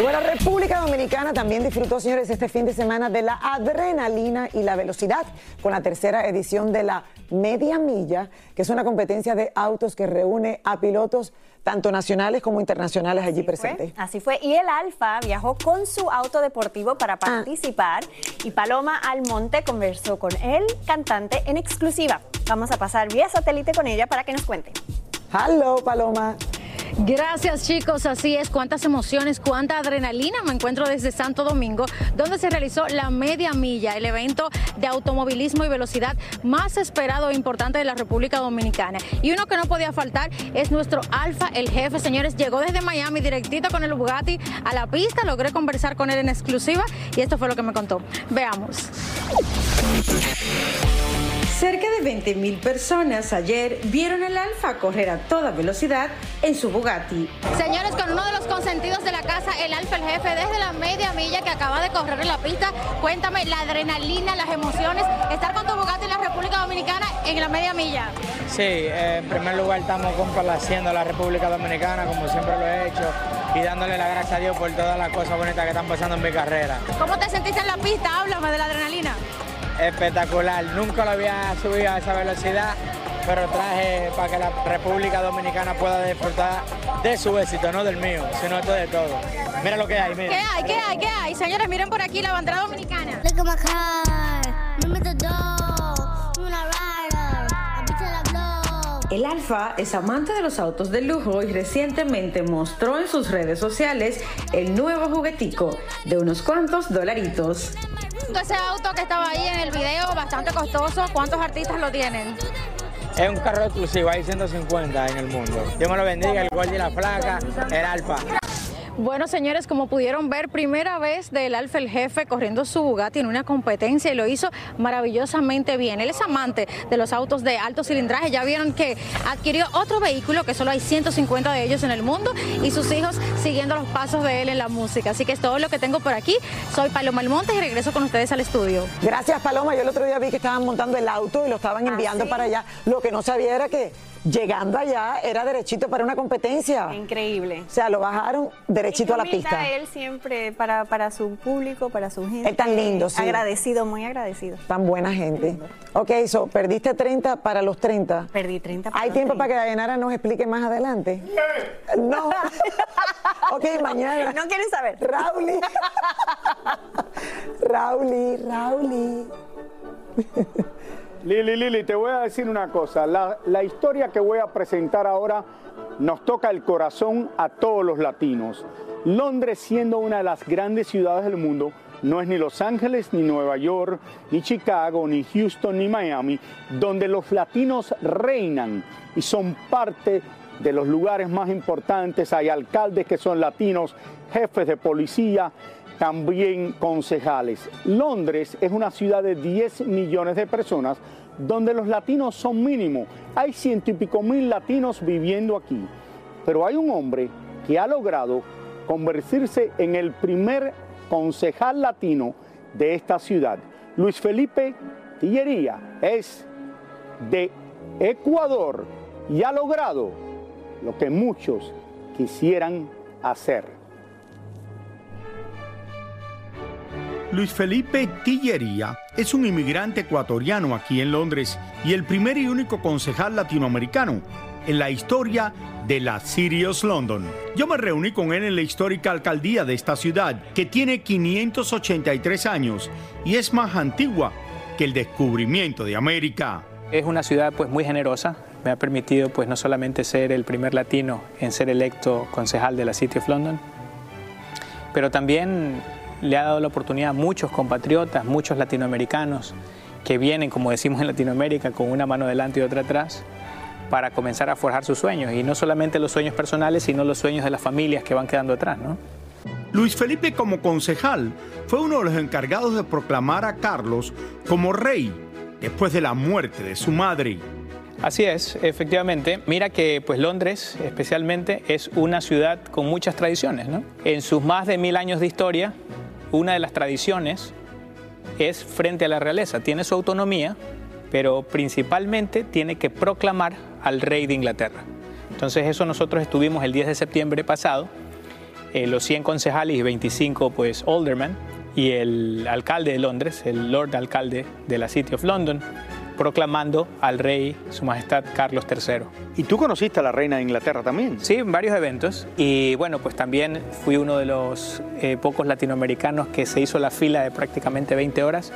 Bueno, República Dominicana también disfrutó, señores, este fin de semana de la adrenalina y la velocidad con la tercera edición de la Media Milla, que es una competencia de autos que reúne a pilotos tanto nacionales como internacionales allí presentes. Así fue. Y el Alfa viajó con su auto deportivo para participar y Paloma Almonte conversó con el cantante en exclusiva. Vamos a pasar vía satélite con ella para que nos cuente. Hello, Paloma. Gracias chicos, así es, cuántas emociones, cuánta adrenalina me encuentro desde Santo Domingo, donde se realizó la media milla, el evento de automovilismo y velocidad más esperado e importante de la República Dominicana. Y uno que no podía faltar es nuestro Alfa, el jefe, señores, llegó desde Miami directito con el Bugatti a la pista, logré conversar con él en exclusiva y esto fue lo que me contó. Veamos. Cerca de 20 mil personas ayer vieron al Alfa correr a toda velocidad en su Bugatti. Señores, con uno de los consentidos de la casa, el Alfa, el jefe, desde la media milla que acaba de correr en la pista, cuéntame la adrenalina, las emociones, estar con tu Bugatti en la República Dominicana en la media milla. Sí, eh, en primer lugar estamos complaciendo a la República Dominicana, como siempre lo he hecho, y dándole la gracia a Dios por todas las cosas bonitas que están pasando en mi carrera. ¿Cómo te sentiste en la pista? Háblame de la adrenalina. Espectacular, nunca lo había subido a esa velocidad, pero traje para que la República Dominicana pueda disfrutar de su éxito, no del mío, sino de todo. Mira lo que hay, mira. ¿Qué hay? ¿Qué hay? ¿Qué hay? Señores, miren por aquí la bandera dominicana. El Alfa es amante de los autos de lujo y recientemente mostró en sus redes sociales el nuevo juguetico de unos cuantos dolaritos. Ese auto que estaba ahí en el video, bastante costoso, ¿cuántos artistas lo tienen? Es un carro exclusivo, hay 150 en el mundo. Dios me lo bendiga, el gol y la placa, el Alfa. Bueno, señores, como pudieron ver, primera vez del Alfa el Jefe corriendo su Bugatti en una competencia y lo hizo maravillosamente bien. Él es amante de los autos de alto cilindraje. Ya vieron que adquirió otro vehículo, que solo hay 150 de ellos en el mundo, y sus hijos siguiendo los pasos de él en la música. Así que es todo lo que tengo por aquí. Soy Paloma Almonte y regreso con ustedes al estudio. Gracias, Paloma. Yo el otro día vi que estaban montando el auto y lo estaban enviando para allá. Lo que no sabía era que llegando allá era derechito para una competencia. Increíble. O sea, lo bajaron derechito a la pista. Él siempre para, para su público, para su gente. Él tan lindo, sí. Agradecido, muy agradecido. Tan buena gente. Ok, so, perdiste 30 para los 30. Perdí 30 para ¿Hay los tiempo 30. para que Dayanara nos explique más adelante? No. ok, mañana. No quieren saber. Rauli. Rauli, Rauli. Lili, Lili, te voy a decir una cosa. La, historia que voy a presentar ahora nos toca el corazón a todos los latinos. Londres, siendo una de las grandes ciudades del mundo, no es ni Los Ángeles, ni Nueva York, ni Chicago, ni Houston, ni Miami, donde los latinos reinan y son parte de los lugares más importantes. Hay alcaldes que son latinos, jefes de policía, también concejales. Londres es una ciudad de 10 millones de personas donde los latinos son mínimos. Hay ciento y pico mil latinos viviendo aquí. Pero hay un hombre que ha logrado convertirse en el primer concejal latino de esta ciudad. Luis Felipe Tillería es de Ecuador y ha logrado lo que muchos quisieran hacer. Luis Felipe Tillería es un inmigrante ecuatoriano aquí en Londres y el primer y único concejal latinoamericano en la historia de la City of London. Yo me reuní con él en la histórica alcaldía de esta ciudad, que tiene 583 años y es más antigua que el descubrimiento de América. Es una ciudad pues muy generosa, me ha permitido pues no solamente ser el primer latino en ser electo concejal de la City of London, pero también le ha dado la oportunidad a muchos compatriotas, muchos latinoamericanos que vienen, como decimos en Latinoamérica, con una mano delante y otra atrás, para comenzar a forjar sus sueños. Y no solamente los sueños personales, sino los sueños de las familias que van quedando atrás, ¿no? Luis Felipe como concejal fue uno de los encargados de proclamar a Carlos como rey después de la muerte de su madre. Así es, efectivamente. Mira que pues Londres especialmente es una ciudad con muchas tradiciones. ¿no? En sus más de mil años de historia, una de las tradiciones es frente a la realeza. Tiene su autonomía, pero principalmente tiene que proclamar al rey de Inglaterra. Entonces eso nosotros estuvimos el 10 de septiembre pasado, eh, los 100 concejales y 25 pues aldermen y el alcalde de Londres, el Lord Alcalde de la City of London, proclamando al rey, su majestad Carlos III. ¿Y tú conociste a la reina de Inglaterra también? Sí, en varios eventos. Y bueno, pues también fui uno de los eh, pocos latinoamericanos que se hizo la fila de prácticamente 20 horas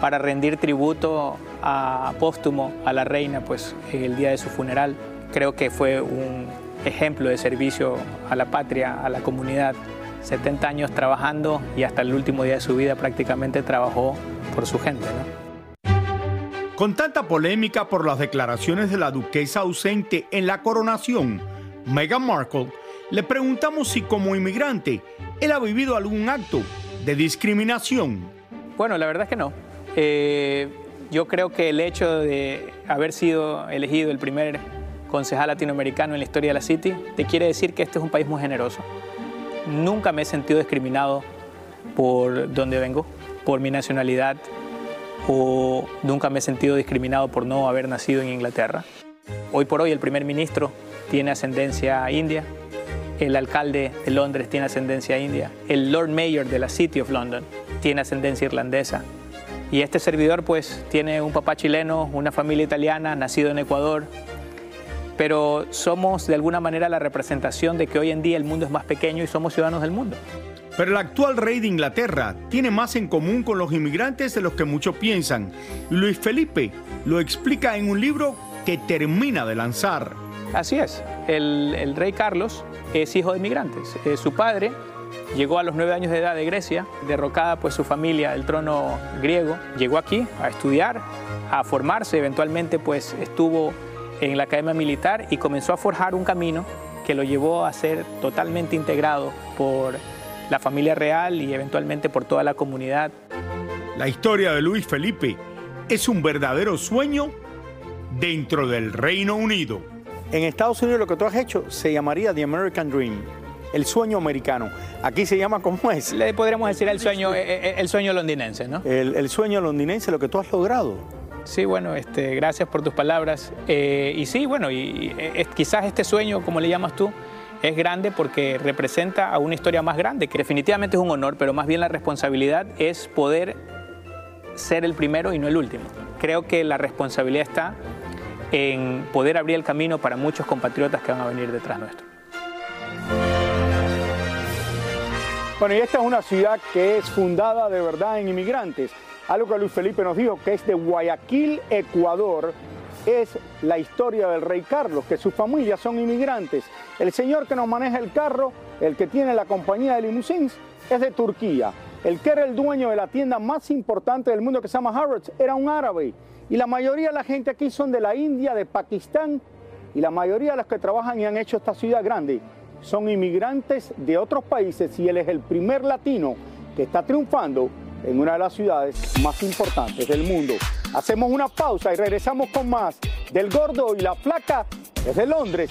para rendir tributo a póstumo a la reina, pues el día de su funeral. Creo que fue un ejemplo de servicio a la patria, a la comunidad. 70 años trabajando y hasta el último día de su vida prácticamente trabajó por su gente, ¿no? Con tanta polémica por las declaraciones de la duquesa ausente en la coronación, Meghan Markle, le preguntamos si como inmigrante él ha vivido algún acto de discriminación. Bueno, la verdad es que no. Eh, yo creo que el hecho de haber sido elegido el primer concejal latinoamericano en la historia de la City te quiere decir que este es un país muy generoso. Nunca me he sentido discriminado por donde vengo, por mi nacionalidad, o nunca me he sentido discriminado por no haber nacido en Inglaterra. Hoy por hoy el primer ministro tiene ascendencia india, el alcalde de Londres tiene ascendencia india, el Lord Mayor de la City of London tiene ascendencia irlandesa. Y este servidor pues tiene un papá chileno, una familia italiana, nacido en Ecuador, pero somos de alguna manera la representación de que hoy en día el mundo es más pequeño y somos ciudadanos del mundo. Pero el actual rey de Inglaterra tiene más en común con los inmigrantes de los que muchos piensan. Luis Felipe lo explica en un libro que termina de lanzar. Así es, el, el rey Carlos es hijo de inmigrantes. Eh, su padre llegó a los nueve años de edad de Grecia, derrocada pues su familia del trono griego, llegó aquí a estudiar, a formarse, eventualmente pues estuvo en la academia militar y comenzó a forjar un camino que lo llevó a ser totalmente integrado por la familia real y eventualmente por toda la comunidad. La historia de Luis Felipe es un verdadero sueño dentro del Reino Unido. En Estados Unidos lo que tú has hecho se llamaría The American Dream, el sueño americano. Aquí se llama como es. Le podríamos decir el sueño, eh, el sueño londinense, ¿no? El, el sueño londinense, lo que tú has logrado. Sí, bueno, este, gracias por tus palabras. Eh, y sí, bueno, y, eh, quizás este sueño, como le llamas tú, es grande porque representa a una historia más grande, que definitivamente es un honor, pero más bien la responsabilidad es poder ser el primero y no el último. Creo que la responsabilidad está en poder abrir el camino para muchos compatriotas que van a venir detrás nuestro. Bueno, y esta es una ciudad que es fundada de verdad en inmigrantes. Algo que Luis Felipe nos dijo, que es de Guayaquil, Ecuador, es la historia del rey Carlos, que sus familias son inmigrantes. El señor que nos maneja el carro, el que tiene la compañía de limusines, es de Turquía. El que era el dueño de la tienda más importante del mundo que se llama Harrods era un árabe. Y la mayoría de la gente aquí son de la India, de Pakistán, y la mayoría de los que trabajan y han hecho esta ciudad grande son inmigrantes de otros países y él es el primer latino que está triunfando en una de las ciudades más importantes del mundo. Hacemos una pausa y regresamos con más del gordo y la flaca desde Londres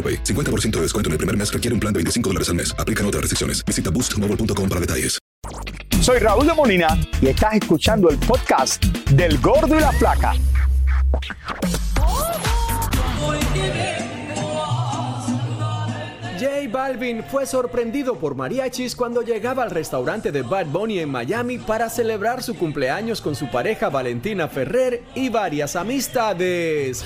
AroPay. 50% de descuento en el primer mes requiere un plan de 25 dólares al mes. Aplican otras restricciones. Visita boostmobile.com para detalles. Soy Raúl de Molina y estás escuchando el podcast del Gordo y la Flaca. J Balvin fue sorprendido por mariachis cuando llegaba al restaurante de Bad Bunny en Miami para celebrar su cumpleaños con su pareja Valentina Ferrer y varias amistades.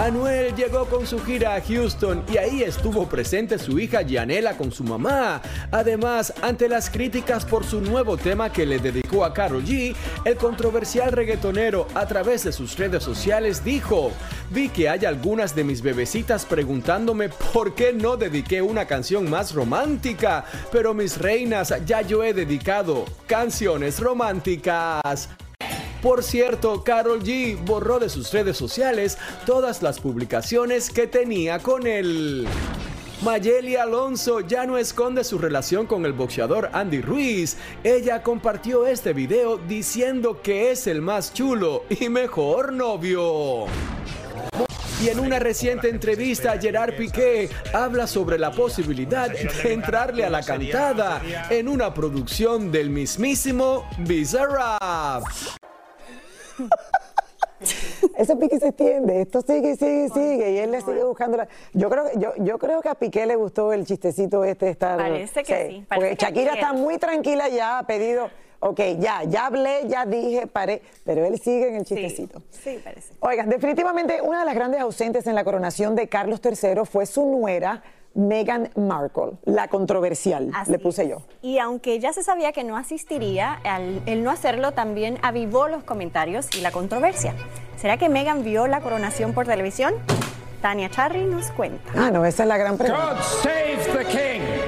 Anuel llegó con su gira a Houston y ahí estuvo presente su hija Gianela con su mamá. Además, ante las críticas por su nuevo tema que le dedicó a Karol G, el controversial reggaetonero a través de sus redes sociales dijo, vi que hay algunas de mis bebecitas preguntándome por qué no dediqué una canción más romántica, pero mis reinas ya yo he dedicado canciones románticas. Por cierto, Carol G borró de sus redes sociales todas las publicaciones que tenía con él. Mayeli Alonso ya no esconde su relación con el boxeador Andy Ruiz. Ella compartió este video diciendo que es el más chulo y mejor novio. Y en una reciente entrevista, Gerard Piqué habla sobre la posibilidad de entrarle a la cantada en una producción del mismísimo Bizarrap. Ese pique se extiende, esto sigue, sigue, sigue, y él le sigue buscando la... Yo creo, yo, yo creo que a Piqué le gustó el chistecito este de estar... Parece que sí, parece porque que Shakira quiere. está muy tranquila ya, ha pedido, ok, ya, ya hablé, ya dije, paré, pero él sigue en el chistecito. Sí, parece. Oigan, definitivamente una de las grandes ausentes en la coronación de Carlos III fue su nuera, Meghan Markle, la controversial, Así le puse yo. Y aunque ya se sabía que no asistiría, al, el no hacerlo también avivó los comentarios y la controversia. ¿Será que Meghan vio la coronación por televisión? Tania Charry nos cuenta. Ah, no, esa es la gran pregunta.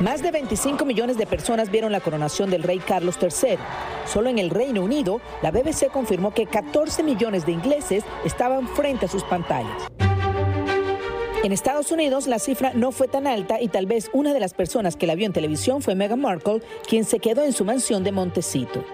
Más de 25 millones de personas vieron la coronación del rey Carlos III. Solo en el Reino Unido, la BBC confirmó que 14 millones de ingleses estaban frente a sus pantallas. En Estados Unidos la cifra no fue tan alta y tal vez una de las personas que la vio en televisión fue Meghan Markle, quien se quedó en su mansión de Montecito.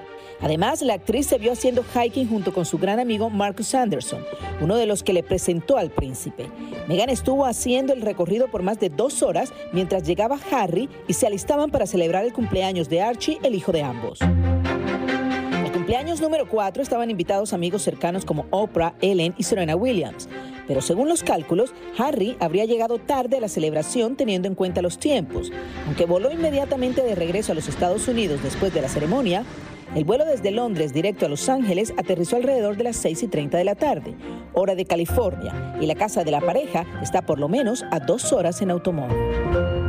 Además, la actriz se vio haciendo hiking junto con su gran amigo Marcus Anderson, uno de los que le presentó al príncipe. Meghan estuvo haciendo el recorrido por más de dos horas mientras llegaba Harry y se alistaban para celebrar el cumpleaños de Archie, el hijo de ambos. El cumpleaños número 4 estaban invitados amigos cercanos como Oprah, Ellen y Serena Williams. Pero según los cálculos, Harry habría llegado tarde a la celebración teniendo en cuenta los tiempos. Aunque voló inmediatamente de regreso a los Estados Unidos después de la ceremonia, el vuelo desde Londres directo a Los Ángeles aterrizó alrededor de las 6 y 30 de la tarde, hora de California, y la casa de la pareja está por lo menos a dos horas en automóvil.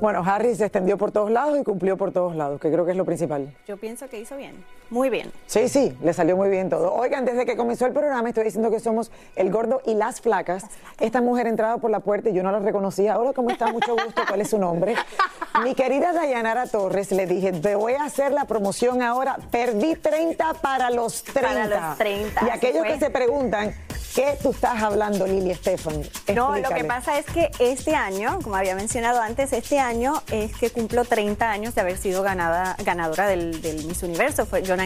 Bueno, Harry se extendió por todos lados y cumplió por todos lados, que creo que es lo principal. Yo pienso que hizo bien, muy bien. Sí, sí, le salió muy bien todo. Oigan, desde que comenzó el programa estoy diciendo que somos el gordo y las flacas. Esta mujer entraba por la puerta y yo no la reconocía. Hola, ¿cómo está? Mucho gusto. ¿Cuál es su nombre? Mi querida Dayanara Torres, le dije, te voy a hacer la promoción ahora. Perdí 30 para los 30. Para los 30, Y aquellos que se preguntan, ¿qué tú estás hablando, Lili Estefan? No, lo que pasa es que este año, como había mencionado antes, este año es que cumplo 30 años de haber sido ganada, ganadora del, del Miss Universo. Fue, yo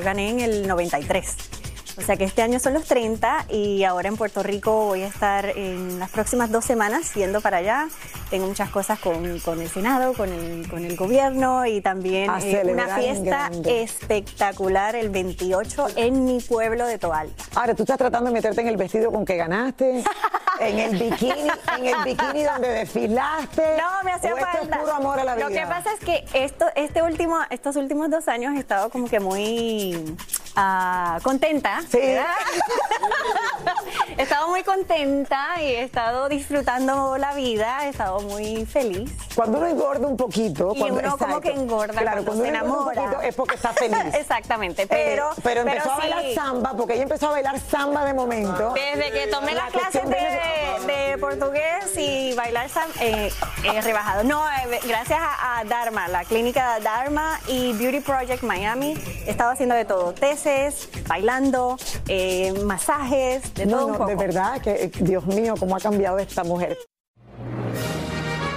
gané en el 93. O sea que este año son los 30 y ahora en Puerto Rico voy a estar en las próximas dos semanas yendo para allá. Tengo muchas cosas con, con el Senado, con el, con el gobierno y también eh, una fiesta espectacular el 28 en mi pueblo de Toalta. Ahora, tú estás tratando de meterte en el vestido con que ganaste, en el bikini, en el bikini donde desfilaste. No, me hacía falta. es puro amor a la vida. Lo que pasa es que esto, este último, estos últimos dos años he estado como que muy ah, contenta. Sí. he estado muy contenta y he estado disfrutando la vida, he estado muy feliz. Cuando uno engorda un poquito, Y cuando, uno como exacto. que engorda claro, cuando se uno engorda un enamora. poquito es porque está feliz. Exactamente, pero, Eh, pero empezó a sí, bailar samba, porque ella empezó a bailar samba de momento. Desde que tomé La las clases cuestión viene- de, de portugués y bailar eh, he rebajado. No, eh, gracias a, a Dharma, la clínica Dharma y Beauty Project Miami, he estado haciendo de todo, tesis, bailando, eh, masajes, de todo No, un poco. de verdad que, eh, Dios mío, cómo ha cambiado esta mujer.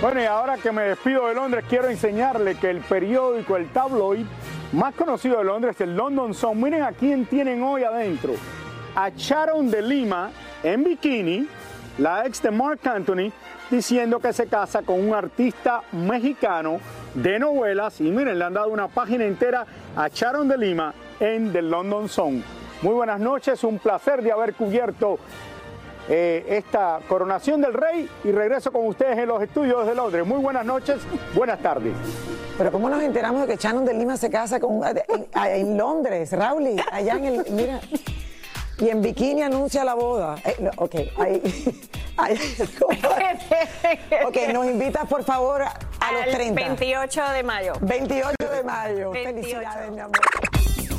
Bueno, y ahora que me despido de Londres, quiero enseñarle que el periódico, el tabloid más conocido de Londres, el London Sun, miren a quién tienen hoy adentro. A Sharon de Lima en bikini, la ex de Mark Anthony, diciendo que se casa con un artista mexicano de novelas. Y miren, le han dado una página entera a Sharon de Lima en The London Sun. Muy buenas noches, un placer de haber cubierto eh, esta coronación del rey y regreso con ustedes en los estudios de Londres. Muy buenas noches, buenas tardes. Pero ¿cómo nos enteramos de que Shannon de Lima se casa con en, Londres, Rauli, allá en el, mira, y en bikini anuncia la boda. Eh, no, ok, ahí, ahí- ok, nos invitas por favor a los Al 30. 28 de mayo. 28 de mayo. 28. Felicidades, mi amor.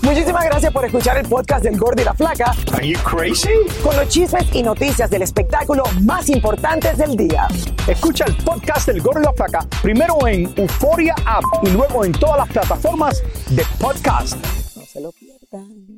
Muchísimas gracias por escuchar el podcast del Gordo y la Flaca. Are you crazy? Con los chismes y noticias del espectáculo más importantes del día. Escucha el podcast del Gordo y la Flaca primero en Euforia App y luego en todas las plataformas de podcast. No se lo pierdan.